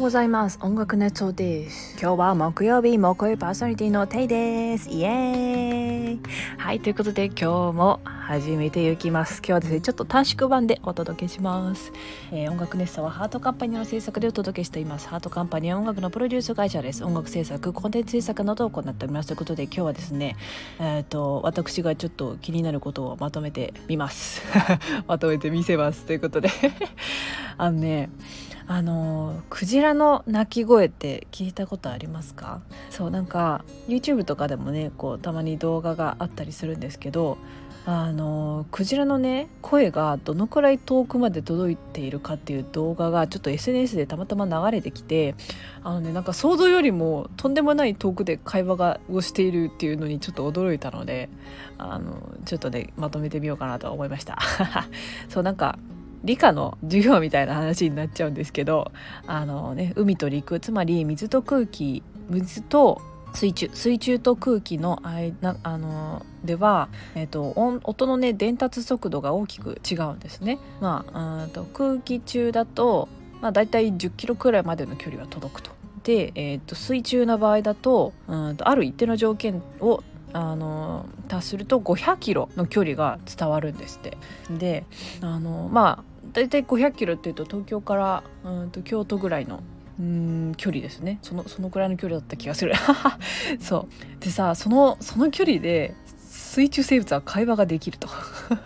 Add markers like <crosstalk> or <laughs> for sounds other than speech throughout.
うございます。音楽ネットです。今日は木曜日木曜日パーソナリティのテイです。イエーイ。はいということで今日も始めていきます。今日はですねちょっと短縮版でお届けします、えー、音楽ネットはハートカンパニーの制作でお届けしています。ハートカンパニーは音楽のプロデュース会社です。音楽制作コンテンツ制作などを行っております。ということで今日はですねえっ、ー、と私がちょっと気になることをまとめてみます。<laughs> まとめてみせます。ということであのねあのクジラの鳴き声って聞いたことありますか？そうなんか YouTube とかでもねこうたまに動画があったりするんですけどあのクジラのね声がどのくらい遠くまで届いているかっていう動画がちょっと SNS でたまたま流れてきてあのねなんか想像よりもとんでもない遠くで会話がをしているっていうのにちょっと驚いたのであのちょっとねまとめてみようかなと思いました。<laughs> そうなんか理科の授業みたいな話になっちゃうんですけどあの、ね、海と陸つまり水と空気水と水中水中と空気の間あのでは、えーと、音のね伝達速度が大きく違うんですね。まあ、と空気中だと、まあ、だいたい10キロくらいまでの距離は届くと。で、えーと、水中の場合だとうんとある一定の条件をあの達すると500キロの距離が伝わるんですって。であのまあ大体500キロっていうと東京からうんと京都ぐらいのうん距離ですね。そのそのくらいの距離だった気がする。<laughs> そう。でさそのその距離で水中生物は会話ができると。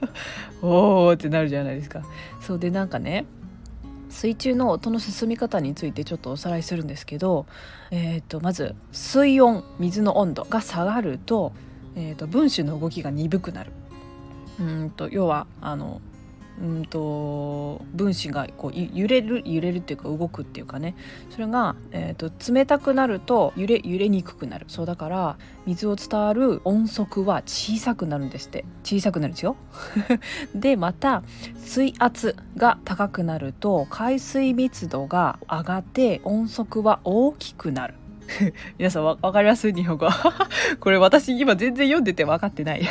<laughs> おーってなるじゃないですか。そう。でなんかね水中の音の進み方についてちょっとおさらいするんですけど、えーと、まず水温水の温度が下がると,、えーと分子の動きが鈍くなる。うんと要はあのうんと分子がこう揺れる揺れるっていうか動くっていうかね。それが、えーと、冷たくなると揺れ揺れにくくなる。そうだから水を伝わる音速は小さくなるんですって。小さくなるんですよ。<laughs> でまた水圧が高くなると海水密度が上がって音速は大きくなる。<laughs> 皆さんわかります？日本語。<laughs> これ私今全然読んでて分かってない。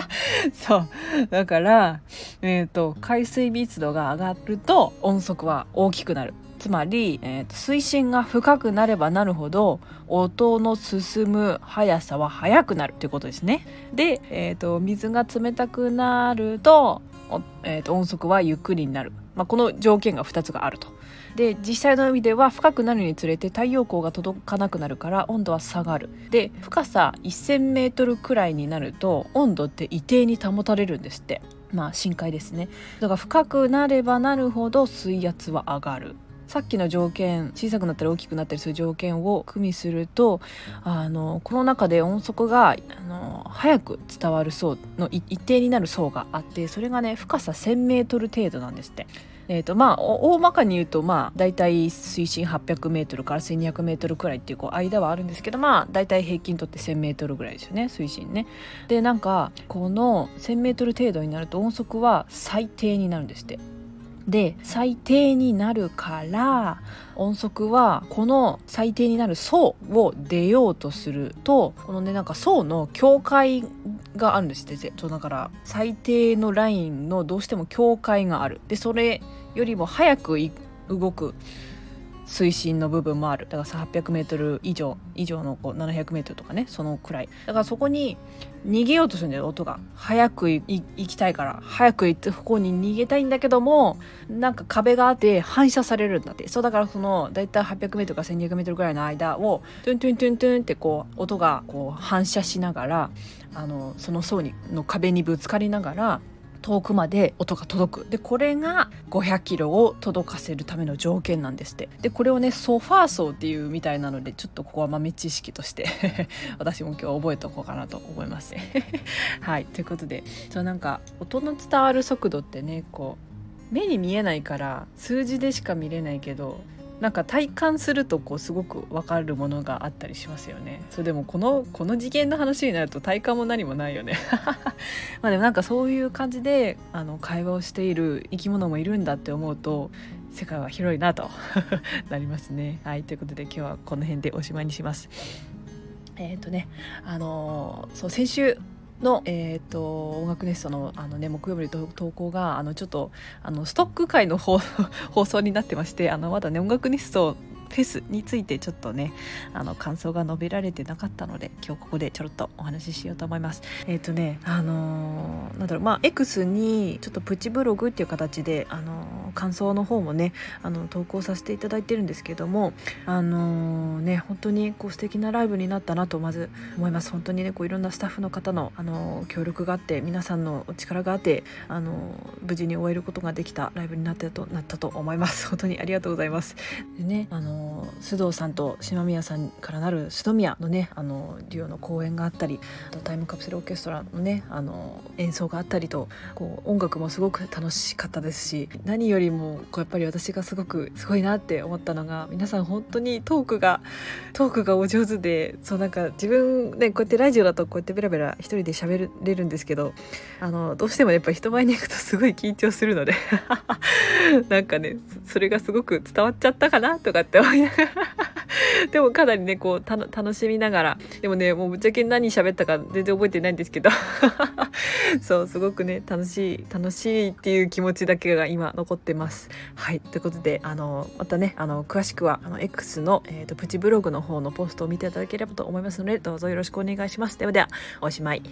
<laughs> そう。だからえっ、ー、と海水密度が上がると音速は大きくなる。つまり、えーと、水深が深くなればなるほど音の進む速さは速くなるということですね。で、えーと、水が冷たくなると,、えーと音速はゆっくりになる、まあ、この条件が2つがあると。で実際の海では深くなるにつれて太陽光が届かなくなるから温度は下がる。で深さ 1,000m くらいになると温度って一定に保たれるんですって。まあ深海ですね。だから深くなればなるほど水圧は上がる。さっきの条件小さくなったり大きくなったりする条件を組みするとあのこの中で音速があの早く伝わる層の一定になる層があってそれがね深さ 1,000m 程度なんですって。えーとまあ、大まかに言うと、まあ、大体水深 800m から 1200m くらいっていうこう間はあるんですけど、まあ、大体平均とって 1000m ぐらいですよね水深ね。でなんかこの 1000m 程度になると音速は最低になるんですって。で最低になるから音速はこの最低になる層を出ようとするとこのねなんか層の境界があるんですってそうだから最低のラインのどうしても境界がある。でそれよりも早く動く。水深の部分もある。だから 800m 以上以上のこう 700m とかねそのくらい。だからそこに逃げようとするんだよ音が。早く行きたいから。早く行ってここに逃げたいんだけどもなんか壁があって反射されるんだって。そうだからそのだいたい 800m から 1200m ぐらいの間をトゥントゥントゥントゥンってこう音がこう反射しながらあのその層にの壁にぶつかりながら遠くまで音が届く。でこれが500キロを届かせるための条件なんですって。でこれをねソファー層っていうみたいなのでちょっとここは豆知識として <laughs> 私も今日覚えておこうかなと思います。<laughs> はい。ということでそうなんか音の伝わる速度ってねこう目に見えないから数字でしか見れないけどなんか体感するとこうすごく分かるものがあったりしますよね。そうでもこのこの次元の話になると体感も何もないよね。<laughs> まあでもなんかそういう感じであの会話をしている生き物もいるんだって思うと世界は広いなと <laughs> なりますね。はいということで今日はこの辺でおしまいにします。えっ、ー、とねあのそう先週の、えーと、音楽ネストのあの、ね、木曜日の投稿があのちょっとあのストック会の <laughs> 放送になってましてあのまだね音楽ネストフェスについてちょっとねあの感想が述べられてなかったので今日ここでちょろっとお話ししようと思います。えっ、ー、とねあのー、なんだろうまあ X にちょっとプチブログっていう形であのー、感想の方もねあの投稿させていただいてるんですけどもあのね本当にこう素敵なライブになったなとまず思います。本当にねこういろんなスタッフの方のあの協力があって皆さんのお力があってあの無事に終えることができたライブになったとなったと思います。本当にありがとうございます。でねあの須藤さんと島宮さんからなる須藤宮のねあのデュオの公演があったりタイムカプセルオーケストラのねあの演奏があったりとこう音楽もすごく楽しかったですし何よりもこうやっぱり私がすごくすごいなって思ったのが皆さん本当にトークがトークがお上手でそうなんか自分ねこうやってラジオだとこうやってベラベラ一人で喋れるんですけどあのどうしてもやっぱり人前に行くとすごい緊張するので <laughs> なんかねそれがすごく伝わっちゃったかなとかって思いながらでもかなりねこう楽しみながら。でもねもうぶっちゃけ何喋ったか全然覚えてないんですけど。<laughs> そうすごくね楽しい楽しいっていう気持ちだけが今残ってます。はい。ということであのまたねあの詳しくはあの X の、えーと、プチブログの方のポストを見ていただければと思いますのでどうぞよろしくお願いします。ではではおしまい。